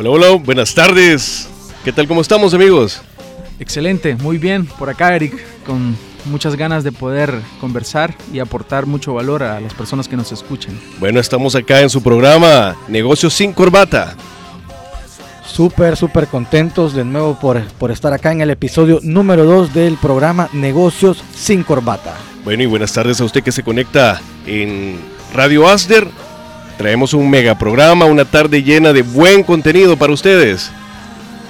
Hola, hola, buenas tardes. ¿Qué tal? ¿Cómo estamos, amigos? Excelente, muy bien. Por acá, Eric, con muchas ganas de poder conversar y aportar mucho valor a las personas que nos escuchan. Bueno, estamos acá en su programa Negocios sin Corbata. Súper, súper contentos de nuevo por, por estar acá en el episodio número 2 del programa Negocios sin Corbata. Bueno, y buenas tardes a usted que se conecta en Radio Asder. Traemos un mega programa, una tarde llena de buen contenido para ustedes.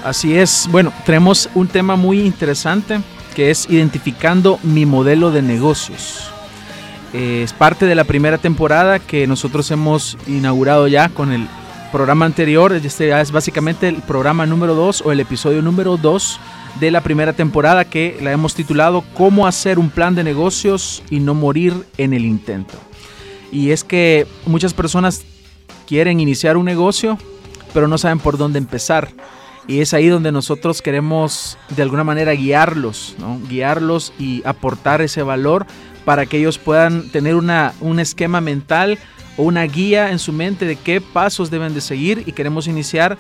Así es, bueno, tenemos un tema muy interesante que es identificando mi modelo de negocios. Eh, es parte de la primera temporada que nosotros hemos inaugurado ya con el programa anterior. Este es básicamente el programa número 2 o el episodio número 2 de la primera temporada que la hemos titulado Cómo hacer un plan de negocios y no morir en el intento. Y es que muchas personas quieren iniciar un negocio, pero no saben por dónde empezar. Y es ahí donde nosotros queremos de alguna manera guiarlos, guiarlos y aportar ese valor para que ellos puedan tener una, un esquema mental o una guía en su mente de qué pasos deben de seguir y queremos iniciar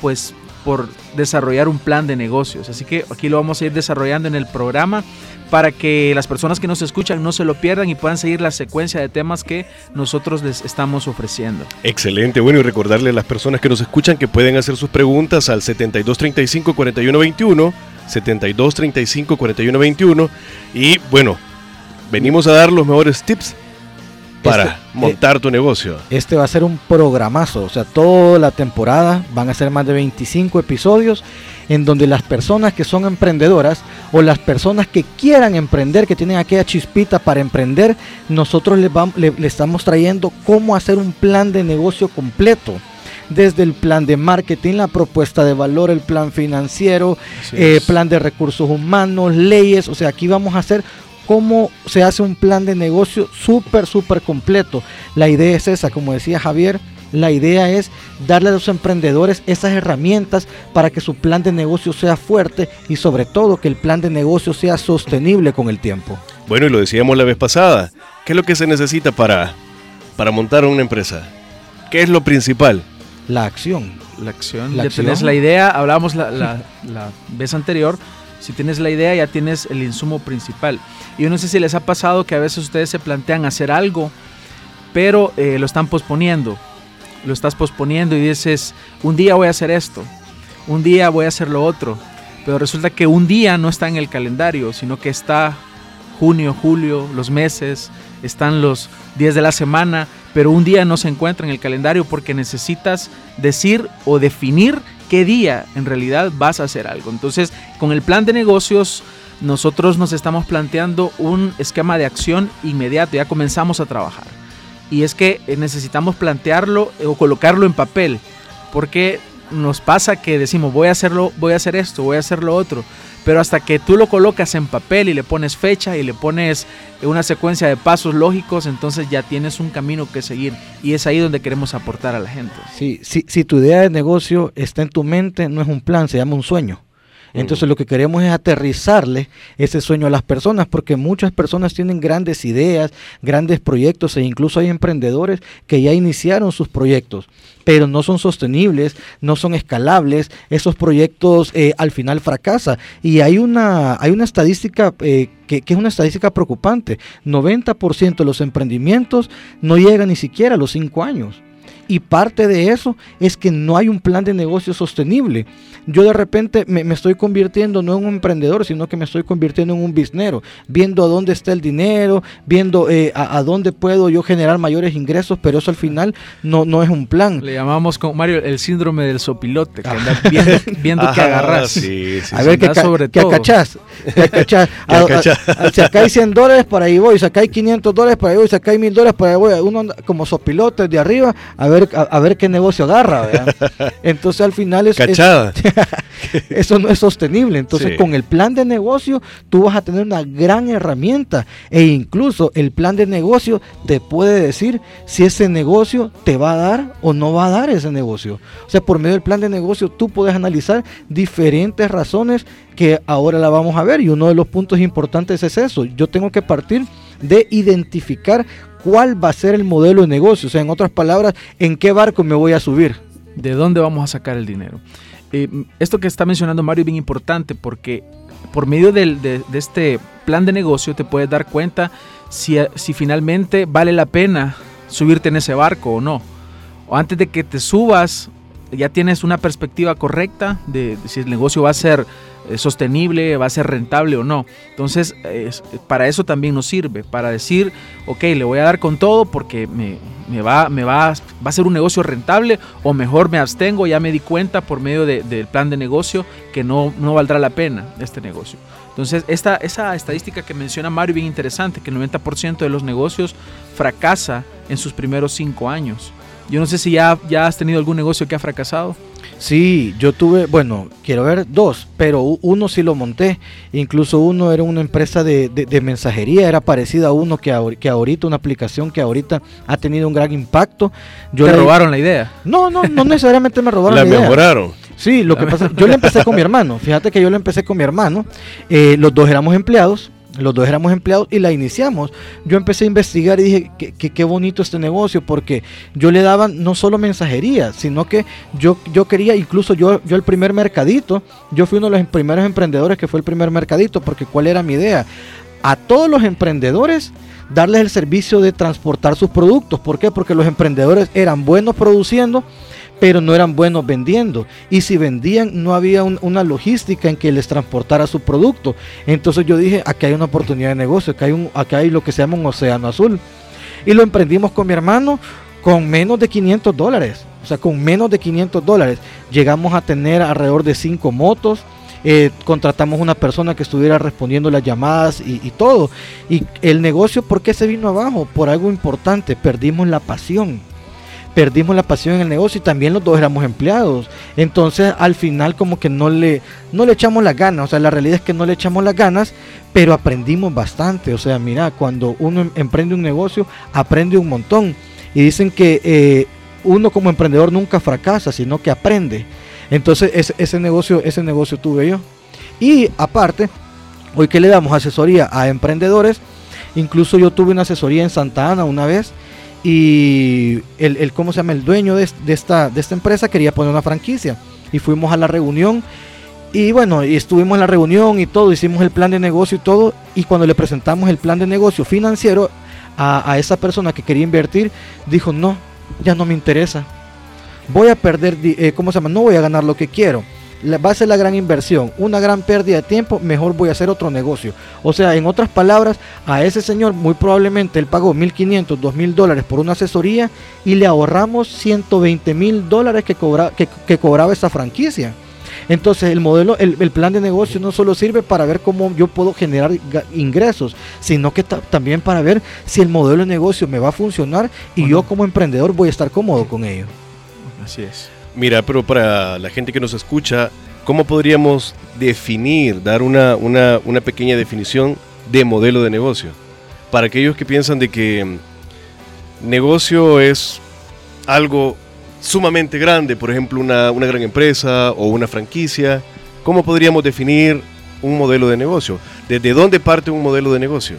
pues por desarrollar un plan de negocios. Así que aquí lo vamos a ir desarrollando en el programa para que las personas que nos escuchan no se lo pierdan y puedan seguir la secuencia de temas que nosotros les estamos ofreciendo. Excelente, bueno, y recordarle a las personas que nos escuchan que pueden hacer sus preguntas al 7235 4121, 7235 4121 y bueno, venimos a dar los mejores tips para este, montar tu negocio. Este va a ser un programazo, o sea, toda la temporada van a ser más de 25 episodios en donde las personas que son emprendedoras o las personas que quieran emprender, que tienen aquella chispita para emprender, nosotros les, vamos, le, estamos trayendo cómo hacer un plan de negocio completo desde el plan de marketing, la propuesta de valor, el plan financiero, eh, plan de recursos humanos, leyes. O sea, aquí vamos a hacer cómo se hace un plan de negocio súper, súper completo. La idea es esa, como decía Javier, la idea es darle a los emprendedores esas herramientas para que su plan de negocio sea fuerte y sobre todo que el plan de negocio sea sostenible con el tiempo. Bueno, y lo decíamos la vez pasada, ¿qué es lo que se necesita para, para montar una empresa? ¿Qué es lo principal? La acción. La acción. ya tienes la idea, hablábamos la, la vez anterior, si tienes la idea ya tienes el insumo principal. Y yo no sé si les ha pasado que a veces ustedes se plantean hacer algo, pero eh, lo están posponiendo. Lo estás posponiendo y dices, un día voy a hacer esto, un día voy a hacer lo otro. Pero resulta que un día no está en el calendario, sino que está junio, julio, los meses, están los días de la semana, pero un día no se encuentra en el calendario porque necesitas decir o definir qué día en realidad vas a hacer algo. Entonces, con el plan de negocios nosotros nos estamos planteando un esquema de acción inmediato, ya comenzamos a trabajar. Y es que eh, necesitamos plantearlo eh, o colocarlo en papel, porque nos pasa que decimos voy a hacerlo, voy a hacer esto, voy a hacer lo otro, pero hasta que tú lo colocas en papel y le pones fecha y le pones una secuencia de pasos lógicos, entonces ya tienes un camino que seguir y es ahí donde queremos aportar a la gente. Sí, si, si tu idea de negocio está en tu mente, no es un plan, se llama un sueño. Entonces lo que queremos es aterrizarle ese sueño a las personas, porque muchas personas tienen grandes ideas, grandes proyectos e incluso hay emprendedores que ya iniciaron sus proyectos, pero no son sostenibles, no son escalables, esos proyectos eh, al final fracasan. Y hay una, hay una estadística eh, que, que, es una estadística preocupante, 90% de los emprendimientos no llegan ni siquiera a los 5 años. Y parte de eso es que no hay un plan de negocio sostenible. Yo de repente me, estoy convirtiendo no en un emprendedor, sino que me estoy convirtiendo en un biznero, viendo a dónde está el dinero, viendo eh, a, dónde puedo yo generar mayores ingresos, pero eso al final no, no es un plan. Le llamamos con Mario el síndrome del sopilote, que anda viendo, viendo que agarras. a ver, qué sobre que acachás. si acá hay 100 dólares, por ahí voy. Si acá hay 500 dólares, por ahí voy. Si acá hay 1000 dólares, por ahí voy. Uno como sopilote de arriba, a ver a, ver qué negocio agarra. Entonces al final es, eso no es sostenible. Entonces con el plan de negocio tú vas a tener una gran herramienta e incluso el plan de negocio te puede decir si ese negocio te va a dar o no va a dar ese negocio. O sea, por medio del plan de negocio tú puedes analizar diferentes razones que ahora la vamos a ver y uno de los puntos importantes es eso. Yo tengo que partir de identificar cuál va a ser el modelo de negocio. O sea, en otras palabras, en qué barco me voy a subir. ¿De dónde vamos a sacar el dinero? Eh, esto que está mencionando Mario es bien importante porque por medio de, este plan de negocio te puedes dar cuenta si, si finalmente vale la pena subirte en ese barco o no. O antes de que te subas, ya tienes una perspectiva correcta de si el negocio va a ser eh, sostenible, va a ser rentable o no. Entonces, para eso también nos sirve, para decir, ok, le voy a dar con todo porque me, va, me va, a ser un negocio rentable o mejor me abstengo, ya me di cuenta por medio del plan de negocio que no, no valdrá la pena este negocio. Entonces, esta, esa estadística que menciona Mario bien interesante, que el 90% de los negocios fracasa en sus primeros cinco años. Yo no sé si ya, ya has tenido algún negocio que ha fracasado. Sí, yo tuve, bueno, quiero ver dos, pero uno sí lo monté. Incluso uno era una empresa de, mensajería, era parecida a uno que, que, ahorita, una aplicación que ahorita ha tenido un gran impacto. Yo ¿Te robaron la idea? No, no, no necesariamente me robaron la, idea. La mejoraron. Sí, lo que pasa, yo le empecé con mi hermano. Fíjate que yo le empecé con mi hermano. Eh, los dos éramos empleados los dos éramos empleados y la iniciamos. Yo empecé a investigar y dije que qué bonito este negocio porque yo le daba no solo mensajería, sino que yo, yo quería, incluso yo, yo el primer mercadito, yo fui uno de los primeros emprendedores que fue el primer mercadito porque cuál era mi idea. A todos los emprendedores darles el servicio de transportar sus productos. ¿Por qué? Porque los emprendedores eran buenos produciendo pero no eran buenos vendiendo. Y si vendían, no había una logística en que les transportara su producto. Entonces yo dije, aquí hay una oportunidad de negocio, acá hay, un, lo que se llama un océano azul. Y lo emprendimos con mi hermano con menos de 500 dólares. O sea, con menos de 500 dólares. Llegamos a tener alrededor de 5 motos. Eh, contratamos una persona que estuviera respondiendo las llamadas y, y, todo. Y el negocio, ¿por qué se vino abajo? Por algo importante, perdimos la pasión perdimos la pasión en el negocio y también los dos éramos empleados. Entonces al final como que no le, no le echamos las ganas, o sea, la realidad es que no le echamos las ganas, pero aprendimos bastante. O sea, mira, cuando uno em, emprende un negocio, aprende un montón. Y dicen que eh, uno como emprendedor nunca fracasa, sino que aprende. Entonces ese, ese, negocio, ese negocio tuve yo. Y aparte, hoy que le damos asesoría a emprendedores, incluso yo tuve una asesoría en Santa Ana una vez y el, ¿cómo se llama? El dueño de, esta, de esta empresa quería poner una franquicia y fuimos a la reunión y bueno, y estuvimos en la reunión y todo, hicimos el plan de negocio y todo y cuando le presentamos el plan de negocio financiero a, esa persona que quería invertir, dijo, no, ya no me interesa, voy a perder, eh, ¿cómo se llama? No voy a ganar lo que quiero va a ser la gran inversión, una gran pérdida de tiempo, mejor voy a hacer otro negocio. O sea, en otras palabras, a ese señor muy probablemente él pagó 1.500, 2.000 dólares por una asesoría y le ahorramos 120 mil dólares que, cobra, que, cobraba esa franquicia. Entonces el modelo, el, plan de negocio no solo sirve para ver cómo yo puedo generar ingresos, sino que también para ver si el modelo de negocio me va a funcionar y yo como emprendedor voy a estar cómodo con ello. Así es. Mira, pero para la gente que nos escucha, ¿cómo podríamos definir, dar una, una, pequeña definición de modelo de negocio? Para aquellos que piensan de que mm, negocio es algo sumamente grande, por ejemplo, una, una, gran empresa o una franquicia, ¿cómo podríamos definir un modelo de negocio? ¿Desde dónde parte un modelo de negocio?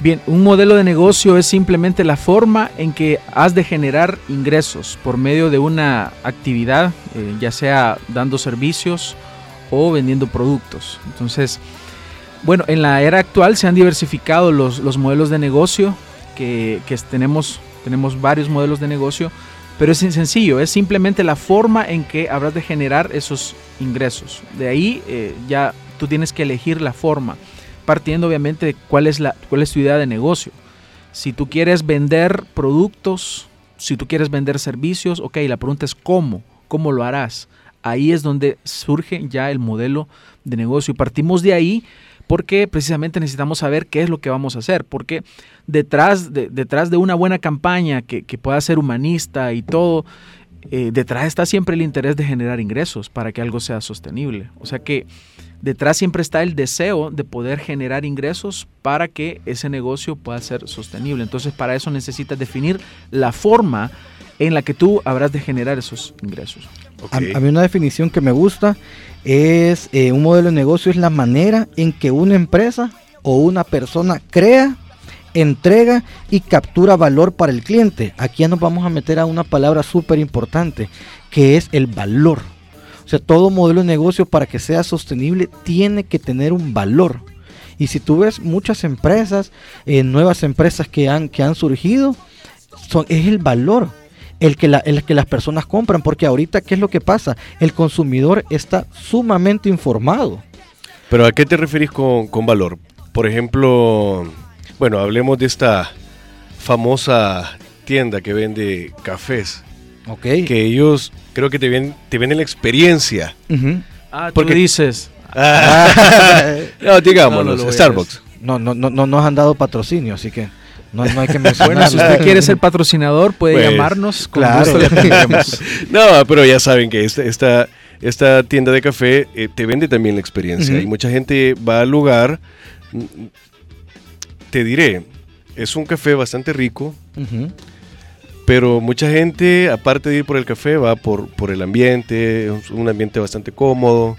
Bien, un modelo de negocio es simplemente la forma en que has de generar ingresos por medio de una actividad, eh, ya sea dando servicios o vendiendo productos. Entonces, bueno, en la era actual se han diversificado los, modelos de negocio, que, tenemos, tenemos varios modelos de negocio, Pero es sencillo, es simplemente la forma en que habrás de generar esos ingresos. De ahí eh, ya tú tienes que elegir la forma, partiendo obviamente de cuál es, la, cuál es tu idea de negocio. Si tú quieres vender productos, si tú quieres vender servicios, ok, la pregunta es cómo, cómo lo harás. Ahí es donde surge ya el modelo de negocio y partimos de ahí porque precisamente necesitamos saber qué es lo que vamos a hacer, porque detrás de, detrás de una buena campaña que, pueda ser humanista y todo, eh, detrás está siempre el interés de generar ingresos para que algo sea sostenible. O sea que detrás siempre está el deseo de poder generar ingresos para que ese negocio pueda ser sostenible. Entonces para eso necesitas definir la forma en la que tú habrás de generar esos ingresos. A, mí una definición que me gusta es eh, un modelo de negocio es la manera en que una empresa o una persona crea, entrega y captura valor para el cliente. Aquí ya nos vamos a meter a una palabra súper importante, que es el valor. O sea, todo modelo de negocio para que sea sostenible tiene que tener un valor. Y si tú ves muchas empresas, eh, nuevas empresas que han, que han surgido, es el valor el que, el que las personas compran, porque ahorita, ¿qué es lo que pasa? El consumidor está sumamente informado. Pero ¿a qué te referís con, valor? Por ejemplo, bueno, hablemos de esta famosa tienda que vende cafés. Ok. Que ellos creo que te, ven, te venden la experiencia. Ah, porque dices. Ah. no, digámoslo, Starbucks. No, no, no, no nos han dado patrocinio, así que. No, hay que Bueno, si usted quiere ser patrocinador, puede pues, llamarnos. Con claro. no, pero ya saben que esta, esta, tienda de café eh, te vende también la experiencia. Y mucha gente va al lugar. Mm, te diré, es un café bastante rico. Pero mucha gente, aparte de ir por el café, va por, por el ambiente, es un ambiente bastante cómodo.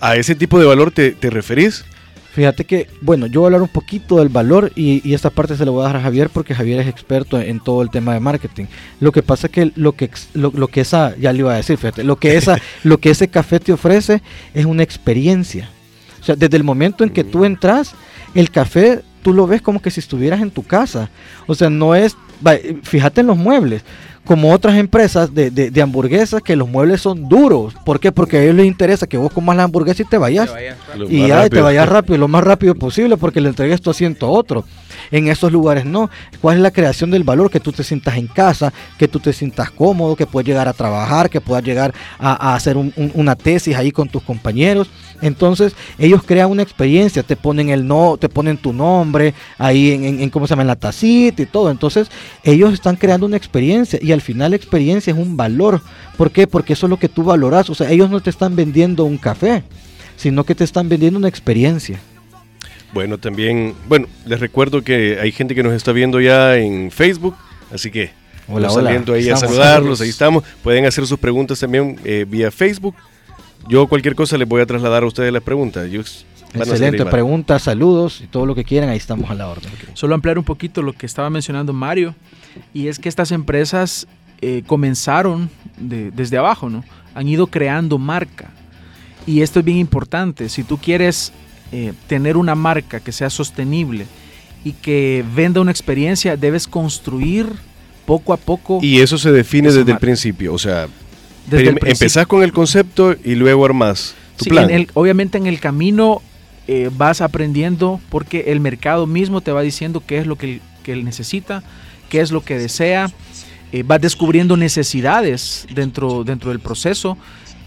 ¿A ese tipo de valor te, te referís? Fíjate que, bueno, yo voy a hablar un poquito del valor y, esta parte se la voy a dar a Javier porque Javier es experto en todo el tema de marketing. Lo que pasa es que lo que, lo, que esa, ya le iba a decir, fíjate, lo que, esa, lo que ese café te ofrece es una experiencia. O sea, desde el momento en que tú entras, el café tú lo ves como que si estuvieras en tu casa. O sea, no es, fíjate en los muebles como otras empresas de, de, hamburguesas que los muebles son duros. ¿Por qué? Porque a ellos les interesa que vos comas la hamburguesa y te vayas. y ya, te vayas rápido, lo más rápido posible porque le entregues tu asiento a otro. En esos lugares no. ¿Cuál es la creación del valor? Que tú te sientas en casa, que tú te sientas cómodo, que puedas llegar a trabajar, que puedas llegar a, hacer una tesis ahí con tus compañeros. Entonces, ellos crean una experiencia, te ponen el no, te ponen tu nombre ahí en, en, cómo se llama en la tacita y todo. Entonces, ellos están creando una experiencia y al final la experiencia es un valor. ¿Por qué? Porque eso es lo que tú valoras. O sea, ellos no te están vendiendo un café, sino que te están vendiendo una experiencia. Bueno, también, bueno, les recuerdo que hay gente que nos está viendo ya en Facebook, así que hola, saliendo ahí a saludarlos, ahí estamos. Pueden hacer sus preguntas también eh, vía Facebook. Yo cualquier cosa les voy a trasladar a ustedes las preguntas. Excelente, preguntas, saludos y todo lo que quieran, ahí estamos a la orden. Solo ampliar un poquito lo que estaba mencionando Mario, y es que estas empresas eh, comenzaron desde abajo, ¿no? Han ido creando marca. Y esto es bien importante. Si tú quieres eh, tener una marca que sea sostenible y que venda una experiencia, debes construir poco a poco. Y eso se define desde el principio, o sea, empezás con el concepto y luego armas tu plan. obviamente en el camino eh, vas aprendiendo porque el mercado mismo te va diciendo qué es lo que, él necesita, qué es lo que desea. Eh, vas descubriendo necesidades dentro, dentro del proceso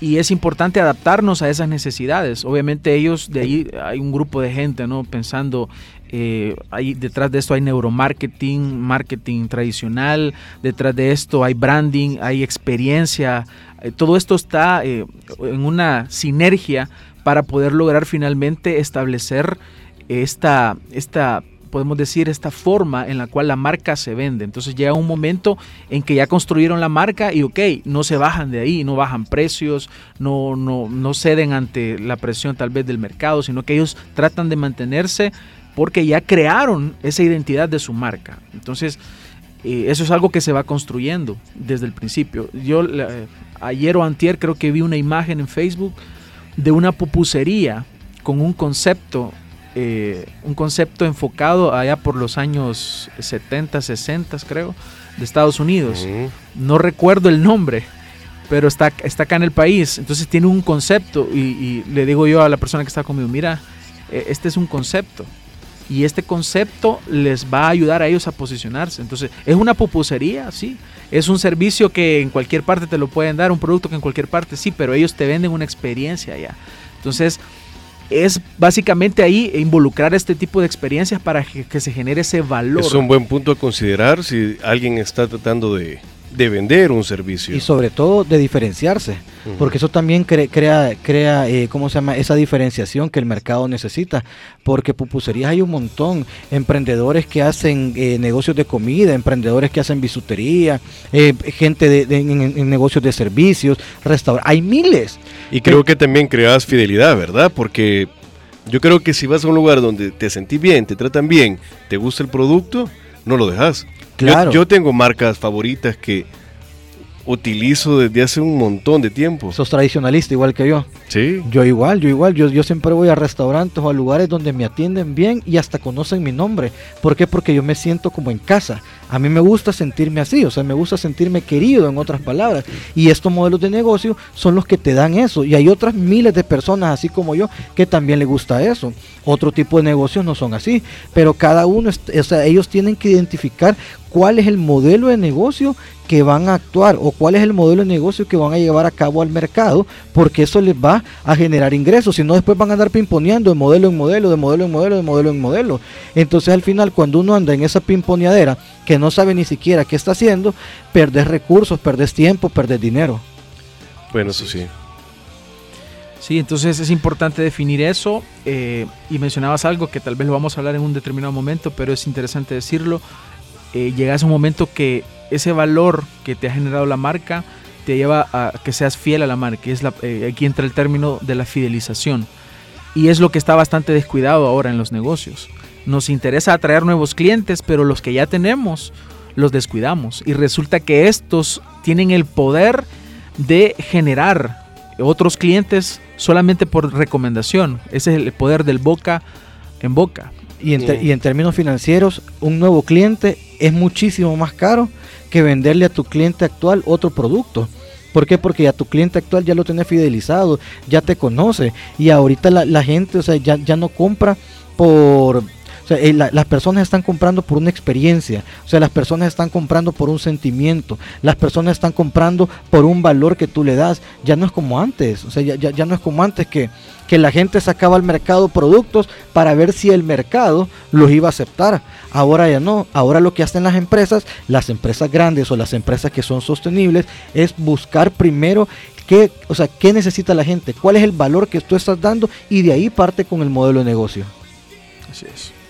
y es importante adaptarnos a esas necesidades. Obviamente ellos, de ahí hay un grupo de gente, ¿no? Pensando, eh, ahí detrás de esto hay neuromarketing, marketing tradicional, detrás de esto hay branding, hay experiencia, eh, todo esto está eh, en una sinergia para poder lograr finalmente establecer esta, esta podemos decir, esta forma en la cual la marca se vende. Entonces llega un momento en que ya construyeron la marca y ok, no se bajan de ahí, no bajan precios, no, no, no ceden ante la presión tal vez del mercado, sino que ellos tratan de mantenerse porque ya crearon esa identidad de su marca. Entonces, eh, eso es algo que se va construyendo desde el principio. Yo ayer o antier creo que vi una imagen en Facebook de una pupusería con un concepto eh, un concepto enfocado allá por los años 70, 60 creo, de Estados Unidos. No recuerdo el nombre, pero está, está acá en el país. Entonces tiene un concepto y, y le digo yo a la persona que está conmigo, mira, e, este es un concepto y este concepto les va a ayudar a ellos a posicionarse. Entonces, es una pupusería, sí. Es un servicio que en cualquier parte te lo pueden dar, un producto que en cualquier parte sí, pero ellos te venden una experiencia ya. Entonces, es básicamente ahí involucrar este tipo de experiencias para que, se genere ese valor. Es un buen punto a considerar si alguien está tratando de, de vender un servicio. Y sobre todo de diferenciarse, porque eso también crea, crea eh, ¿cómo se llama? Esa diferenciación que el mercado necesita, porque pupuserías hay un montón, emprendedores que hacen eh, negocios de comida, emprendedores que hacen bisutería, eh, gente de, en, negocios de servicios, restaurantes, hay miles. Y creo que también creas fidelidad, ¿verdad? Porque yo creo que si vas a un lugar donde te sentís bien, te tratan bien, te gusta el producto, no lo dejas. Yo, tengo marcas favoritas que utilizo desde hace un montón de tiempo. Sos tradicionalista igual que yo. Sí. Yo igual, yo igual. Yo, yo siempre voy a restaurantes o a lugares donde me atienden bien y hasta conocen mi nombre. ¿Por qué? Porque yo me siento como en casa. A mí me gusta sentirme así, o sea, me gusta sentirme querido, en otras palabras. Y estos modelos de negocio son los que te dan eso. Y hay otras miles de personas, así como yo, que también le gusta eso. Otro tipo de negocios no son así. Pero cada uno, o sea, ellos tienen que identificar cuál es el modelo de negocio que van a actuar o cuál es el modelo de negocio que van a llevar a cabo al mercado, porque eso les va a generar ingresos, si no después van a andar pimponeando de modelo en modelo, de modelo en modelo, de modelo en modelo. Entonces al final cuando uno anda en esa pimponeadera que no sabe ni siquiera qué está haciendo, perdes recursos, perdes tiempo, perdes dinero. Bueno, eso sí. Sí, entonces es importante definir eso eh, y mencionabas algo que tal vez lo vamos a hablar en un determinado momento, pero es interesante decirlo. Eh, llegas a un momento que ese valor que te ha generado la marca te lleva a que seas fiel a la marca. Es la, eh, aquí entra el término de la fidelización. Y es lo que está bastante descuidado ahora en los negocios. Nos interesa atraer nuevos clientes, pero los que ya tenemos los descuidamos. Y resulta que estos tienen el poder de generar otros clientes solamente por recomendación. Ese es el poder del boca en boca. Y en, y en términos financieros, un nuevo cliente es muchísimo más caro que venderle a tu cliente actual otro producto. ¿Por qué? Porque ya tu cliente actual ya lo tiene fidelizado, ya te conoce y ahorita la, gente o sea, ya, ya no compra por o sea, eh, las personas están comprando por una experiencia, o sea, las personas están comprando por un sentimiento, las personas están comprando por un valor que tú le das. Ya no es como antes, o sea, ya, ya, no es como antes que, que la gente sacaba al mercado productos para ver si el mercado los iba a aceptar. Ahora ya no, ahora lo que hacen las empresas, las empresas grandes o las empresas que son sostenibles, es buscar primero qué, o sea, qué necesita la gente, cuál es el valor que tú estás dando y de ahí parte con el modelo de negocio. Así es.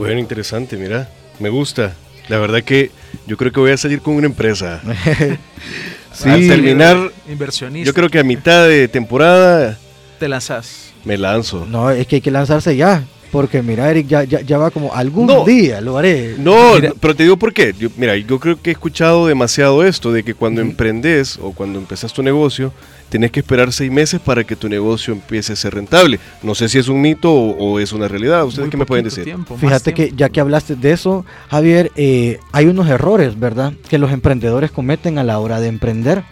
Bueno, interesante, mira, me gusta. La verdad que yo creo que voy a salir con una empresa. sí, Al terminar, inversionista. Yo creo que a mitad de temporada te lanzas. Me lanzo. No, es que hay que lanzarse ya. Porque mira, Eric, ya, ya, va como algún día lo haré. No, pero te digo por qué. mira, yo creo que he escuchado demasiado esto de que cuando emprendes o cuando empezas tu negocio, tienes que esperar seis meses para que tu negocio empiece a ser rentable. No sé si es un mito o, es una realidad. ¿Ustedes qué me pueden decir? Fíjate que ya que hablaste de eso, Javier, eh, hay unos errores, ¿verdad? Que los emprendedores cometen a la hora de emprender.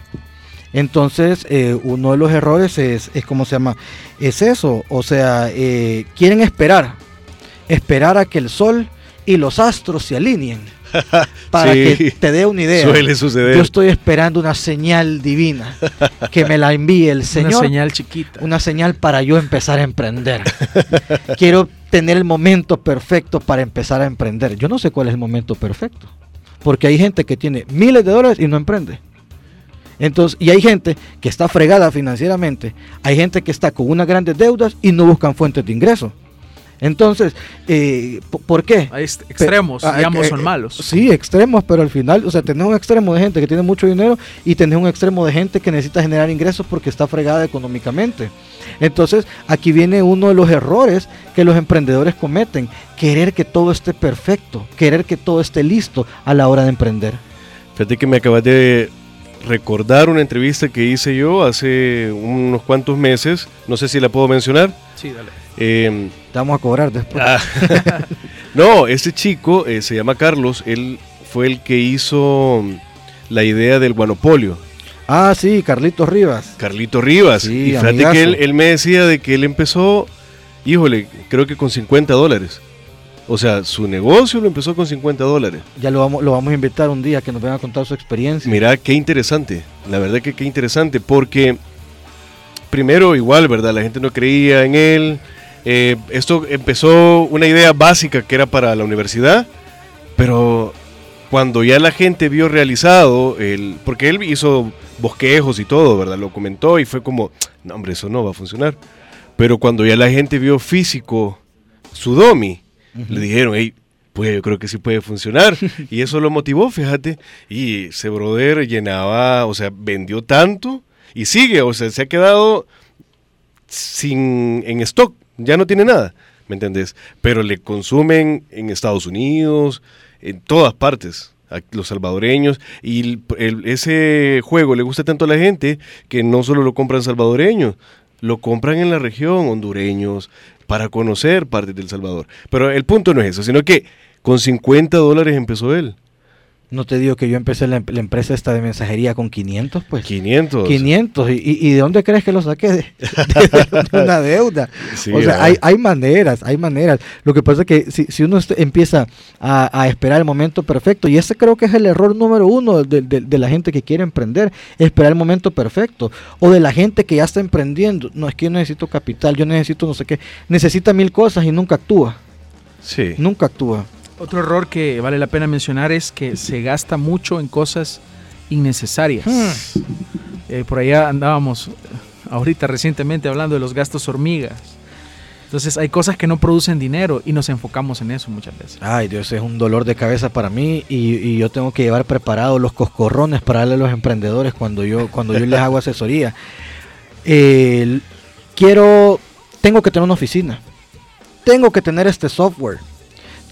Entonces, eh, uno de los errores es, es, ¿cómo se llama? Es eso, o sea, eh, quieren esperar, esperar a que el sol y los astros se alineen para que te dé una idea. Suele suceder. Yo estoy esperando una señal divina que me la envíe el Señor. Una señal chiquita. Una señal para yo empezar a emprender. Quiero tener el momento perfecto para empezar a emprender. Yo no sé cuál es el momento perfecto. Porque hay gente que tiene miles de dólares y no emprende. Entonces, y hay gente que está fregada financieramente, hay gente que está con unas grandes deudas y no buscan fuentes de ingreso. Entonces, eh, ¿por qué? Hay extremos, ah, digamos, eh, son malos. Sí, extremos, pero al final, o sea, tenés un extremo de gente que tiene mucho dinero y tenés un extremo de gente que necesita generar ingresos porque está fregada económicamente. Entonces, aquí viene uno de los errores que los emprendedores cometen, querer que todo esté perfecto, querer que todo esté listo a la hora de emprender. Fíjate que me acabas de recordar una entrevista que hice yo hace unos cuantos meses, no sé si la puedo mencionar. Sí, dale. Eh, Te vamos a cobrar después. Ah. no, este chico eh, se llama Carlos, él fue el que hizo la idea del guanopolio. Ah, sí, Carlitos Rivas. Carlito Rivas. y fíjate que él, él, me decía de que él empezó, híjole, creo que con 50 dólares. O sea, su negocio lo empezó con 50 dólares. Ya lo vamos, lo vamos a invitar un día que nos venga a contar su experiencia. Mira, qué interesante. La verdad que qué interesante, porque primero igual, ¿verdad? La gente no creía en él. Eh, esto empezó una idea básica que era para la universidad, pero cuando ya la gente vio realizado, el, porque él hizo bosquejos y todo, ¿verdad? Lo comentó y fue como, no hombre, eso no va a funcionar. Pero cuando ya la gente vio físico su domi, le dijeron, hey, pues yo creo que sí puede funcionar. y eso lo motivó, fíjate. Y ese brother llenaba, o sea, vendió tanto y sigue, o sea, se ha quedado sin en stock, ya no tiene nada, ¿me entendés? Pero le consumen en Estados Unidos, en todas partes los salvadoreños y ese juego le gusta tanto a la gente que no solo lo compran salvadoreños, lo compran en la región hondureños para conocer partes del Salvador. Pero el punto no es eso, sino que con 50 dólares empezó él. No te digo que yo empecé la, empresa esta de mensajería con 500, pues. 500. 500. ¿Y, y de dónde crees que lo saqué? De, una deuda. o sea, hay, hay, maneras, hay maneras. Lo que pasa es que si, si uno empieza a, a, esperar el momento perfecto, y ese creo que es el error número uno de, de, la gente que quiere emprender, esperar el momento perfecto. O de la gente que ya está emprendiendo. No, es que yo necesito capital, yo necesito no sé qué. Necesita mil cosas y nunca actúa. Sí. Nunca actúa. Otro error que vale la pena mencionar es que se gasta mucho en cosas innecesarias. Hmm. Eh, por allá andábamos ahorita recientemente hablando de los gastos hormigas. Entonces hay cosas que no producen dinero y nos enfocamos en eso muchas veces. Ay Dios, es un dolor de cabeza para mí y, yo tengo que llevar preparados los coscorrones para darle a los emprendedores cuando yo, cuando yo les hago asesoría. quiero, tengo que tener una oficina, tengo que tener este software,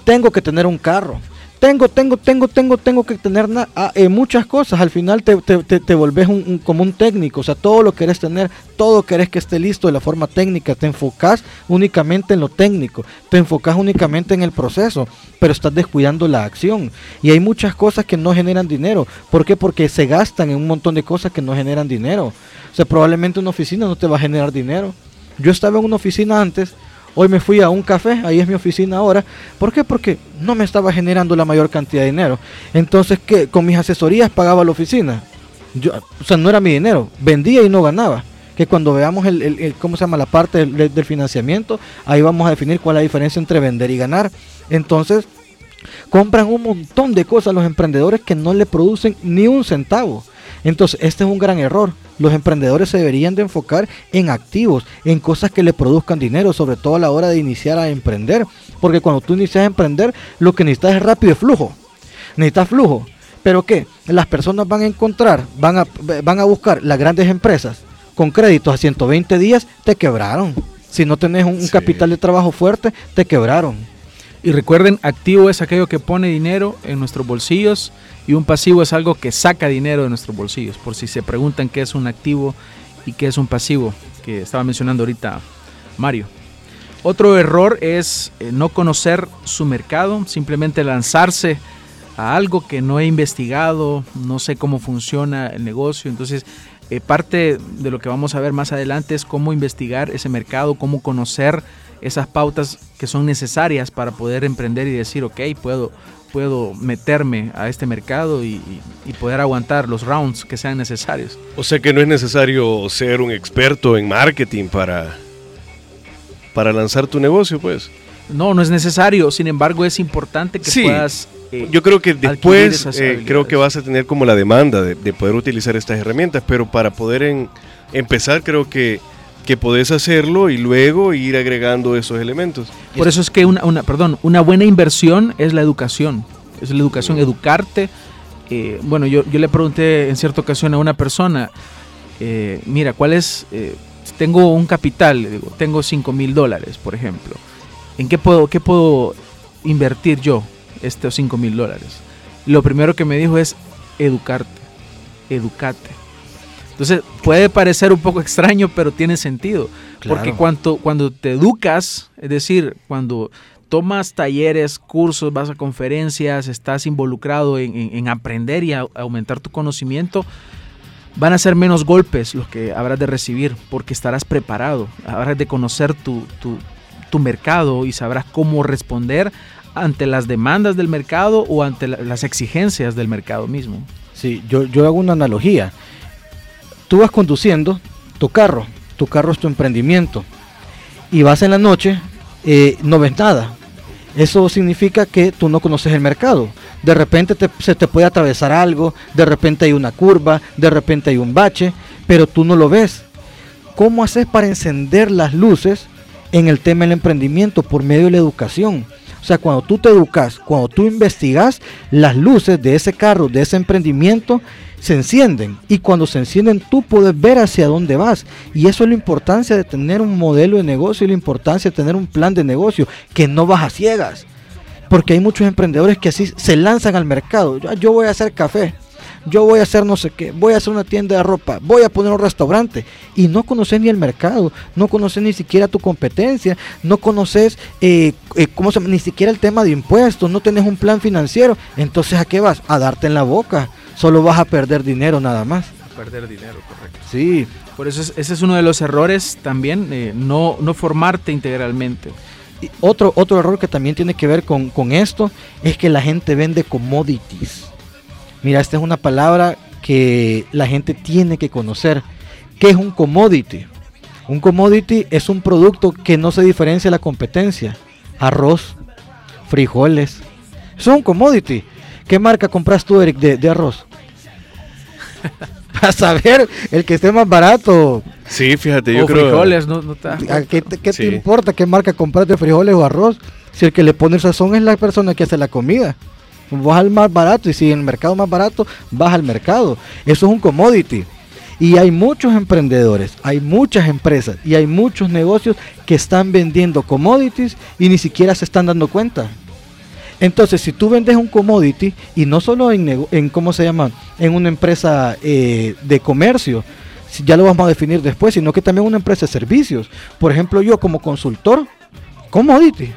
tengo que tener un carro. Tengo, tengo, tengo, tengo, tengo que tener ah, eh, muchas cosas. Al final te, te, volvés un, como un técnico. O sea, todo lo querés tener, todo querés que esté listo de la forma técnica. Te enfocas únicamente en lo técnico. Te enfocas únicamente en el proceso. Pero estás descuidando la acción. Y hay muchas cosas que no generan dinero. ¿Por qué? Porque se gastan en un montón de cosas que no generan dinero. O sea, probablemente una oficina no te va a generar dinero. Yo estaba en una oficina antes Hoy me fui a un café, ahí es mi oficina ahora. ¿Por qué? Porque no me estaba generando la mayor cantidad de dinero. Entonces, ¿qué? Con mis asesorías pagaba la oficina. Yo, o sea, no era mi dinero. Vendía y no ganaba. Que cuando veamos el, ¿cómo se llama? La parte del, del financiamiento, ahí vamos a definir cuál es la diferencia entre vender y ganar. Entonces, compran un montón de cosas los emprendedores que no le producen ni un centavo. Entonces, este es un gran error. Los emprendedores se deberían de enfocar en activos, en cosas que le produzcan dinero, sobre todo a la hora de iniciar a emprender. Porque cuando tú inicias a emprender, lo que necesitas es rápido y flujo. Necesitas flujo. ¿Pero qué? Las personas van a encontrar, van a, van a buscar las grandes empresas con créditos a 120 días, te quebraron. Si no tenés un, capital de trabajo fuerte, te quebraron. Y recuerden, activo es aquello que pone dinero en nuestros bolsillos y un pasivo es algo que saca dinero de nuestros bolsillos. Por si se preguntan qué es un activo y qué es un pasivo, que estaba mencionando ahorita Mario. Otro error es eh, no conocer su mercado, simplemente lanzarse a algo que no he investigado, no sé cómo funciona el negocio. Entonces, eh, parte de lo que vamos a ver más adelante es cómo investigar ese mercado, cómo conocer esas pautas que son necesarias para poder emprender y decir, ok, puedo, puedo meterme a este mercado y, poder aguantar los rounds que sean necesarios. O sea que no es necesario ser un experto en marketing para, para lanzar tu negocio, pues. No, no es necesario. Sin embargo, es importante que puedas. Yo creo que después eh, creo que vas a tener como la demanda de, poder utilizar estas herramientas, pero para poder empezar creo que que podés hacerlo y luego ir agregando esos elementos. Por eso es que una, una, perdón, una buena inversión es la educación, es la educación, educarte. Eh, bueno, yo, yo le pregunté en cierta ocasión a una persona, eh, mira, ¿cuál es? Eh, tengo un capital, digo, tengo 5 mil dólares, por ejemplo. ¿En qué puedo, qué puedo invertir yo estos 5 mil dólares? Lo primero que me dijo es educarte, educate. Entonces puede parecer un poco extraño, pero tiene sentido. Porque cuando, cuando te educas, es decir, cuando tomas talleres, cursos, vas a conferencias, estás involucrado en, aprender y aumentar tu conocimiento, van a ser menos golpes los que habrás de recibir porque estarás preparado, habrás de conocer tu, mercado y sabrás cómo responder ante las demandas del mercado o ante las exigencias del mercado mismo. Sí, yo, yo hago una analogía. Tú vas conduciendo tu carro, tu carro es tu emprendimiento, y vas en la noche, eh, no ves nada. Eso significa que tú no conoces el mercado. De repente se te puede atravesar algo, de repente hay una curva, de repente hay un bache, pero tú no lo ves. ¿Cómo haces para encender las luces en el tema del emprendimiento por medio de la educación? O sea, cuando tú te educas, cuando tú investigas, las luces de ese carro, de ese emprendimiento, se encienden. Y cuando se encienden, tú puedes ver hacia dónde vas. Y eso es la importancia de tener un modelo de negocio y la importancia de tener un plan de negocio, que no vas a ciegas. Porque hay muchos emprendedores que así se lanzan al mercado. Yo, voy a hacer café yo voy a hacer no sé qué, voy a hacer una tienda de ropa, voy a poner un restaurante y no conoces ni el mercado, no conoces ni siquiera tu competencia, no conoces eh, eh, cómo se, ni siquiera el tema de impuestos, no tenés un plan financiero, entonces ¿a qué vas? A darte en la boca, solo vas a perder dinero nada más. A perder dinero, correcto. Sí. Por eso ese es uno de los errores también, eh, no, no formarte integralmente. Y otro, otro error que también tiene que ver con, con esto es que la gente vende commodities. Mira, esta es una palabra que la gente tiene que conocer. ¿Qué es un commodity? Un commodity es un producto que no se diferencia de la competencia. Arroz, frijoles. Eso es un commodity. ¿Qué marca compras tú, Eric, de, arroz? a saber el que esté más barato. Sí, fíjate, yo o creo. frijoles, no, no ¿Qué, te importa qué marca compras de frijoles o arroz? Si el que le pone el sazón es la persona que hace la comida. Vas al más barato y si en el mercado más barato, vas al mercado. Eso es un commodity. Y hay muchos emprendedores, hay muchas empresas y hay muchos negocios que están vendiendo commodities y ni siquiera se están dando cuenta. Entonces, si tú vendes un commodity y no solo en, en ¿cómo se llama? En una empresa eh, de comercio, ya lo vamos a definir después, sino que también una empresa de servicios. Por ejemplo, yo como consultor, commodity.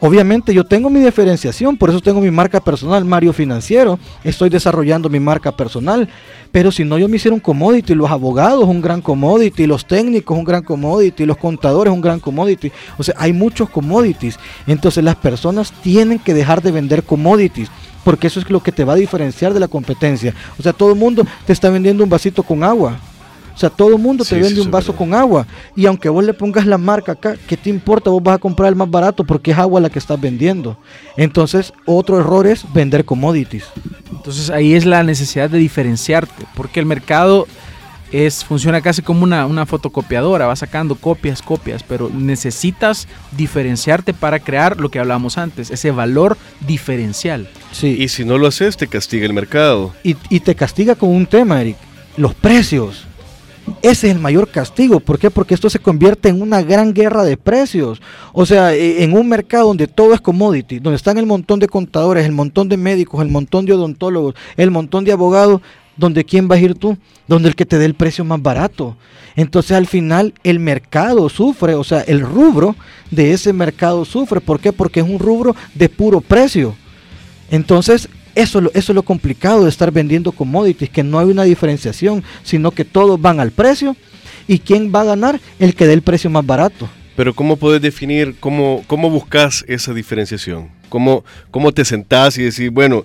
Obviamente yo tengo mi diferenciación, por eso tengo mi marca personal, Mario Financiero, estoy desarrollando mi marca personal, pero si no yo me hiciera un commodity, los abogados un gran commodity, los técnicos un gran commodity, los contadores un gran commodity, o sea, hay muchos commodities, entonces las personas tienen que dejar de vender commodities, porque eso es lo que te va a diferenciar de la competencia, o sea, todo el mundo te está vendiendo un vasito con agua, o sea, todo el mundo te vende un vaso con agua. Y aunque vos le pongas la marca acá, ¿qué te importa? Vos vas a comprar el más barato porque es agua la que estás vendiendo. Entonces, otro error es vender commodities. Entonces, ahí es la necesidad de diferenciarte, porque el mercado es, funciona casi como una, una fotocopiadora, va sacando copias, copias, pero necesitas diferenciarte para crear lo que hablábamos antes, ese valor diferencial. Sí. Y si no lo haces, te castiga el mercado. Y, y te castiga con un tema, Eric, los precios. Ese es el mayor castigo. ¿Por qué? Porque esto se convierte en una gran guerra de precios. O sea, e, en un mercado donde todo es commodity, donde están el montón de contadores, el montón de médicos, el montón de odontólogos, el montón de abogados, donde quién vas a ir tú, donde el que te dé el precio más barato. Entonces al final el mercado sufre, o sea, el rubro de ese mercado sufre. ¿Por qué? Porque es un rubro de puro precio. Entonces eso, eso es lo complicado de estar vendiendo commodities, que no hay una diferenciación, sino que todos van al precio. ¿Y quién va a ganar? El que dé el precio más barato. Pero ¿cómo puedes definir, cómo, cómo buscas esa diferenciación? ¿Cómo, ¿Cómo te sentás y decís, bueno,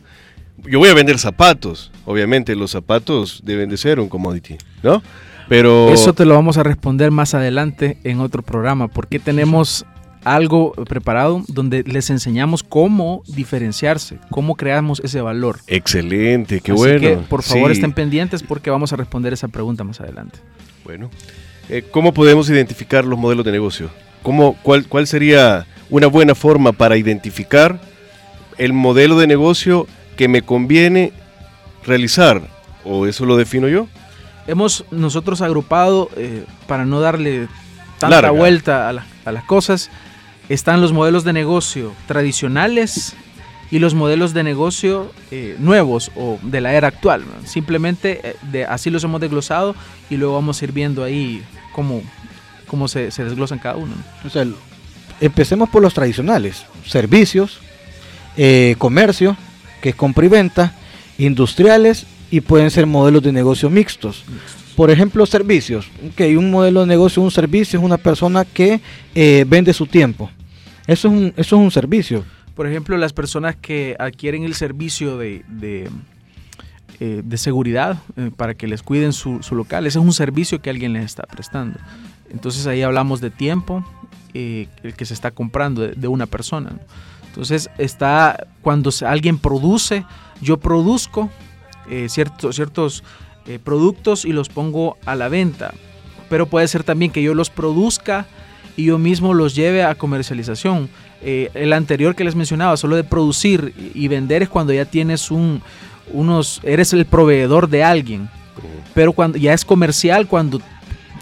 yo voy a vender zapatos? Obviamente los zapatos deben de ser un commodity, ¿no? Pero... Eso te lo vamos a responder más adelante en otro programa, porque tenemos algo preparado donde les enseñamos cómo diferenciarse, cómo creamos ese valor. Excelente, qué bueno. Que, por favor, estén pendientes porque vamos a responder esa pregunta más adelante. Bueno, eh, ¿cómo podemos identificar los modelos de negocio? ¿Cómo, cuál, ¿Cuál sería una buena forma para identificar el modelo de negocio que me conviene realizar? ¿O eso lo defino yo? Hemos nosotros agrupado, eh, para no darle tanta vuelta a, a las cosas, están los modelos de negocio tradicionales y los modelos de negocio eh, nuevos o de la era actual. Simplemente eh, de, así los hemos desglosado y luego vamos a ir viendo ahí cómo, cómo se, se desglosan cada uno. O sea, empecemos por los tradicionales, servicios, eh, comercio, que es compra y venta, industriales y pueden ser modelos de negocio mixtos. Por ejemplo, servicios. Que un modelo de negocio, un servicio es una persona que vende su tiempo. Eso es, un, eso es un servicio. Por ejemplo, las personas que adquieren el servicio de, de, eh, seguridad eh, para que les cuiden su, local, ese es un servicio que alguien les está prestando. Entonces ahí hablamos de tiempo el que se está comprando de, una persona. Entonces está cuando alguien produce, yo produzco ciertos, ciertos productos y los pongo a la venta. Pero puede ser también que yo los produzca y yo mismo los lleve a comercialización. Eh, el anterior que les mencionaba, solo de producir y vender es cuando ya tienes un, unos, eres el proveedor de alguien. Pero cuando ya es comercial, cuando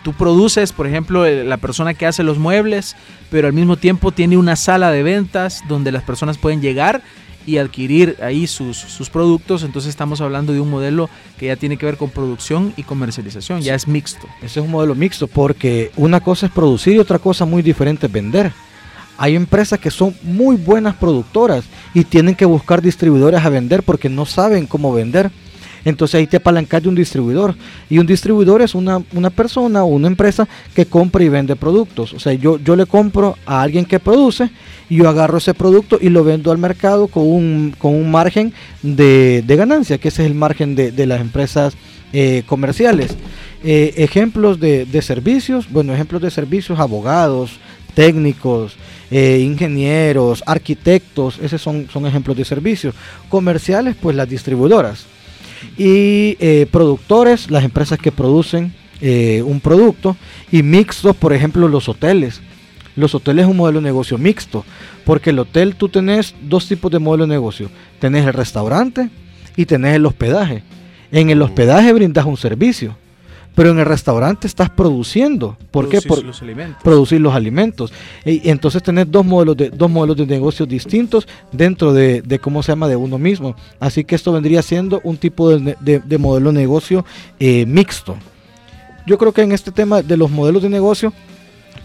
tú produces, por ejemplo, la persona que hace los muebles, pero al mismo tiempo tiene una sala de ventas donde las personas pueden llegar y adquirir ahí sus, sus, productos, entonces estamos hablando de un modelo que ya tiene que ver con producción y comercialización, ya es mixto. Ese es un modelo mixto porque una cosa es producir y otra cosa muy diferente es vender. Hay empresas que son muy buenas productoras y tienen que buscar distribuidores a vender porque no saben cómo vender. Entonces ahí te apalancas de un distribuidor. Y un distribuidor es una, persona o una empresa que compra y vende productos. O sea, yo, yo le compro a alguien que produce y yo agarro ese producto y lo vendo al mercado con un, con un margen de, ganancia, que ese es el margen de, las empresas eh, comerciales. Eh, ejemplos de, servicios, bueno, ejemplos de servicios, abogados, técnicos, eh, ingenieros, arquitectos, esos son, son ejemplos de servicios. Comerciales, pues las distribuidoras y eh, productores, las empresas que producen eh, un producto, y mixtos, por ejemplo, los hoteles. Los hoteles es un modelo de negocio mixto, porque el hotel tú tenés dos tipos de modelo de negocio. Tenés el restaurante y tenés el hospedaje. En el hospedaje brindas un servicio pero en el restaurante estás produciendo. ¿Por qué? Por los alimentos. producir los alimentos. Y, entonces tener dos modelos de dos modelos de negocios distintos dentro de, cómo se llama de uno mismo. Así que esto vendría siendo un tipo de, modelo de negocio eh, mixto. Yo creo que en este tema de los modelos de negocio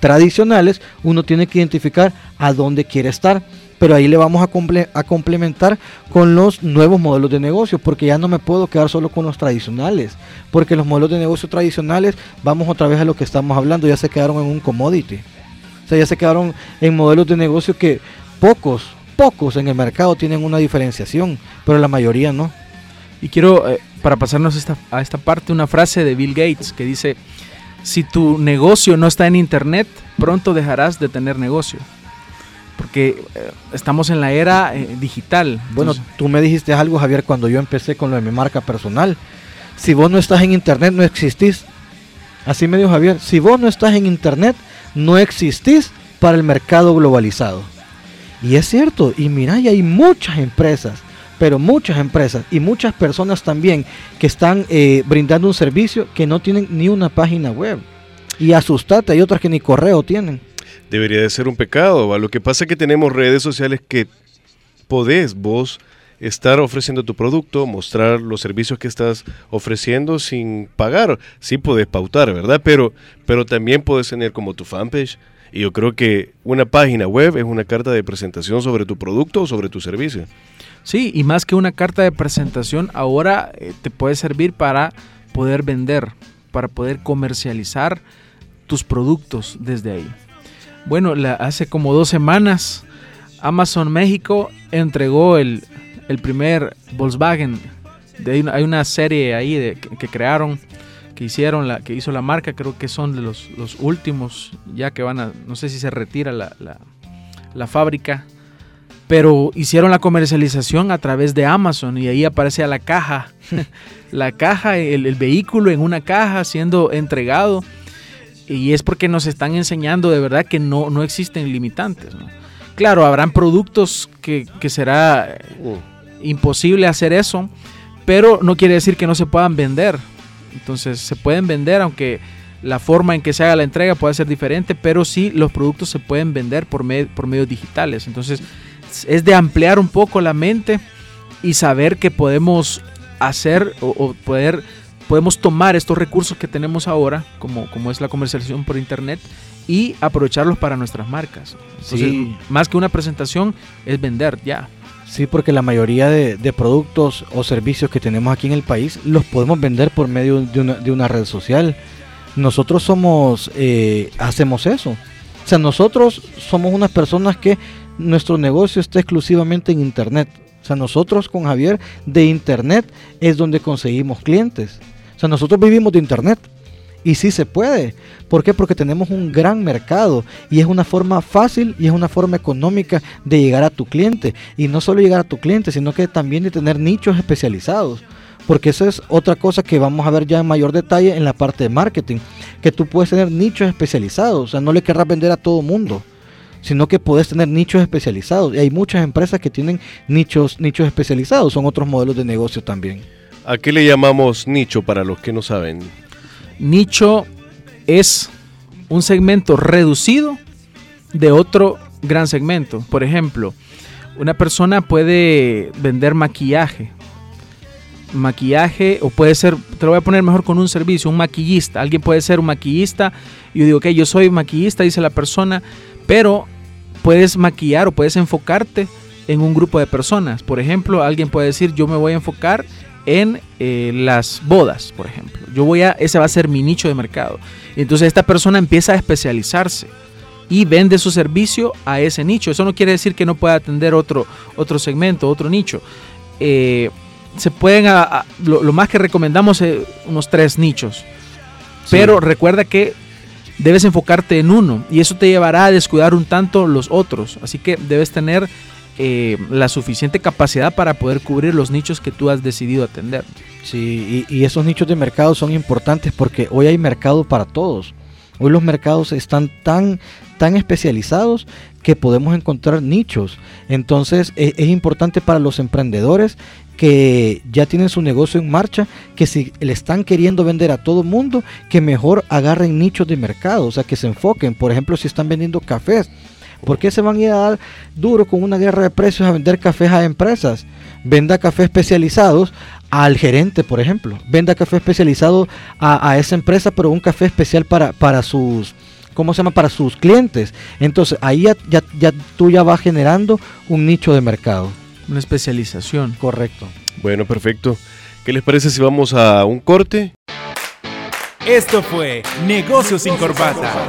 tradicionales uno tiene que identificar a dónde quiere estar pero ahí le vamos a, complementar con los nuevos modelos de negocio, porque ya no me puedo quedar solo con los tradicionales, porque los modelos de negocio tradicionales, vamos otra vez a lo que estamos hablando, ya se quedaron en un commodity. O sea, ya se quedaron en modelos de negocio que pocos, pocos en el mercado tienen una diferenciación, pero la mayoría no. Y quiero, eh, para pasarnos esta, a esta parte, una frase de Bill Gates que dice, si tu negocio no está en Internet, pronto dejarás de tener negocio porque eh, estamos en la era eh, digital. Bueno, tú me dijiste algo, Javier, cuando yo empecé con lo de mi marca personal. Si vos no estás en internet, no existís. Así me dijo Javier, si vos no estás en internet, no existís para el mercado globalizado. Y es cierto, y mira, y hay muchas empresas, pero muchas empresas y muchas personas también que están eh, brindando un servicio que no tienen ni una página web. Y asustate, hay otras que ni correo tienen debería de ser un pecado. Lo que pasa es que tenemos redes sociales que podés vos estar ofreciendo tu producto, mostrar los servicios que estás ofreciendo sin pagar. Sí podés pautar, ¿verdad? Pero, pero también puedes tener como tu fanpage. Y yo creo que una página web es una carta de presentación sobre tu producto o sobre tu servicio. Sí, y más que una carta de presentación, ahora eh, te puede servir para poder vender, para poder comercializar tus productos desde ahí. Bueno, hace como dos semanas Amazon México entregó el, primer Volkswagen. De, hay una serie ahí de, que, crearon, que hicieron, la, que hizo la marca, creo que son de los, los últimos, ya que van a, no sé si se retira la, la, fábrica, pero hicieron la comercialización a través de Amazon y ahí aparece la caja, la caja, el, el vehículo en una caja siendo entregado y es porque nos están enseñando de verdad que no, no existen limitantes. Claro, habrán productos que, será uh. imposible hacer eso, pero no quiere decir que no se puedan vender. Entonces se pueden vender, aunque la forma en que se haga la entrega puede ser diferente, pero sí los productos se pueden vender por, por medios digitales. Entonces es de ampliar un poco la mente y saber que podemos hacer o poder podemos tomar estos recursos que tenemos ahora, como, como es la comercialización por internet, y aprovecharlos para nuestras marcas. sí. más que una presentación, es vender ya. Sí, porque la mayoría de, productos o servicios que tenemos aquí en el país los podemos vender por medio de una, de una red social. Nosotros somos, eh, hacemos eso. O sea, nosotros somos unas personas que nuestro negocio está exclusivamente en Internet. O sea, nosotros con Javier de Internet es donde conseguimos clientes. O sea, nosotros vivimos de Internet. Y sí se puede. ¿Por qué? Porque tenemos un gran mercado y es una forma fácil y es una forma económica de llegar a tu cliente. Y no solo llegar a tu cliente, sino que también de tener nichos especializados. Porque eso es otra cosa que vamos a ver ya en mayor detalle en la parte de marketing. Que tú puedes tener nichos especializados. O sea, no le querrás vender a todo mundo sino que puedes tener nichos especializados. Y hay muchas empresas que tienen nichos, nichos especializados, son otros modelos de negocio también. ¿A qué le llamamos nicho para los que no saben? Nicho es un segmento reducido de otro gran segmento. Por ejemplo, una persona puede vender maquillaje. Maquillaje, o puede ser, te lo voy a poner mejor con un servicio, un maquillista. Alguien puede ser un maquillista. Y yo digo, ok, yo soy maquillista, dice la persona, pero puedes maquillar o puedes enfocarte en un grupo de personas. Por ejemplo, alguien puede decir, yo me voy a enfocar en eh, las bodas, por ejemplo. Yo voy a, ese va a ser mi nicho de mercado. Entonces esta persona empieza a especializarse y vende su servicio a ese nicho. Eso no quiere decir que no pueda atender otro, otro segmento, otro nicho. Eh, se pueden, lo, más que recomendamos es unos tres nichos. Pero recuerda que debes enfocarte en uno y eso te llevará a descuidar un tanto los otros. Así que debes tener eh, la suficiente capacidad para poder cubrir los nichos que tú has decidido atender. Sí, y, esos nichos de mercado son importantes porque hoy hay mercado para todos. Hoy los mercados están tan, tan especializados que podemos encontrar nichos. Entonces e, es importante para los emprendedores que ya tienen su negocio en marcha, que si le están queriendo vender a todo mundo, que mejor agarren nichos de mercado, o sea, que se enfoquen. Por ejemplo, si están vendiendo cafés, ¿por qué se van a ir a dar duro con una guerra de precios a vender cafés a empresas? Venda cafés especializados al gerente, por ejemplo. Venda café especializado a, esa empresa, pero un café especial para, para sus... ¿Cómo se llama? Para sus clientes. Entonces ahí ya, ya, ya tú ya vas generando un nicho de mercado. Una especialización. Correcto. Bueno, perfecto. ¿Qué les parece si vamos a un corte? Esto fue Negocios sin Corbata,